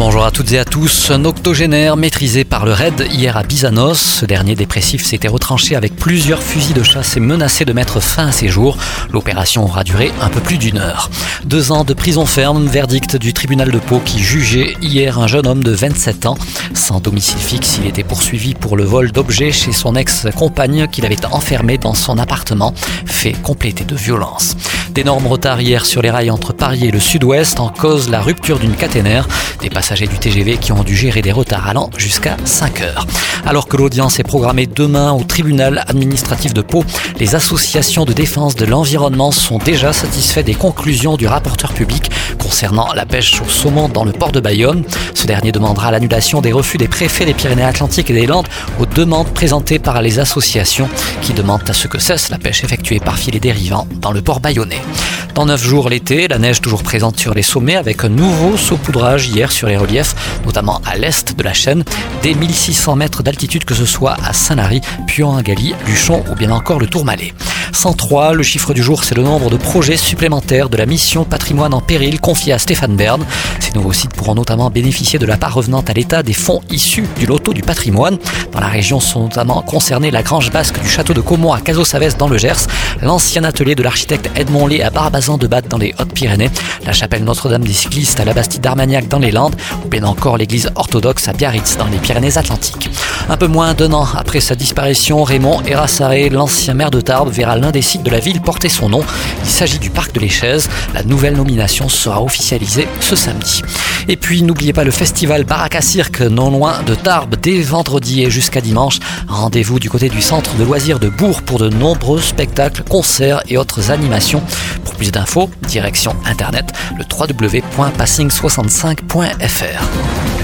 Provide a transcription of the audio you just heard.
Bonjour à toutes et à tous. Un octogénaire maîtrisé par le raid hier à Bizanos. Ce dernier dépressif s'était retranché avec plusieurs fusils de chasse et menacé de mettre fin à ses jours. L'opération aura duré un peu plus d'une heure. Deux ans de prison ferme, verdict du tribunal de Pau qui jugeait hier un jeune homme de 27 ans. Sans domicile fixe, il était poursuivi pour le vol d'objets chez son ex-compagne qu'il avait enfermé dans son appartement, fait complété de violence. D'énormes retards hier sur les rails entre Paris et le sud-ouest en cause la rupture d'une caténaire. Des passagers du TGV qui ont dû gérer des retards allant jusqu'à 5 heures. Alors que l'audience est programmée demain au tribunal administratif de Pau, les associations de défense de l'environnement sont déjà satisfaits des conclusions du rapporteur public concernant la pêche au saumon dans le port de Bayonne. Ce dernier demandera l'annulation des refus des préfets des Pyrénées-Atlantiques et des Landes aux demandes présentées par les associations qui demandent à ce que cesse la pêche effectuée par filets dérivants dans le port bayonnais. Dans 9 jours l'été, la neige toujours présente sur les sommets avec un nouveau saupoudrage hier sur les reliefs, notamment à l'est de la chaîne, des 1600 mètres d'altitude que ce soit à Saint-Lary, Puy-en-Gali, Luchon ou bien encore le Tourmalet. 103, le chiffre du jour, c'est le nombre de projets supplémentaires de la mission patrimoine en péril confiée à Stéphane Bern. Ces nouveaux sites pourront notamment bénéficier de la part revenant à l'État des fonds issus du loto du patrimoine. Dans la région sont notamment concernés la grange basque du château de Caumont à Cazaux-Savès dans le Gers, l'ancien atelier de l'architecte Edmond Lé à Barbazan de Batte dans les Hautes-Pyrénées, la chapelle Notre-Dame des cyclistes à la Bastide d'Armagnac dans les Landes, ou bien encore l'église orthodoxe à Biarritz dans les Pyrénées-Atlantiques. Un peu moins d'un an après sa disparition, Raymond Erassaré, l'ancien maire de Tarbes, verra l'un des sites de la ville porter son nom. Il s'agit du parc de l'Échèze. La nouvelle nomination sera officialisée ce Et puis n'oubliez pas le festival Baraka Cirque non loin de Tarbes dès vendredi et jusqu'à dimanche. Rendez-vous du côté du centre de loisirs de Bourg pour de nombreux spectacles, concerts et autres animations. Pour plus d'infos, direction internet le www.passing65.fr.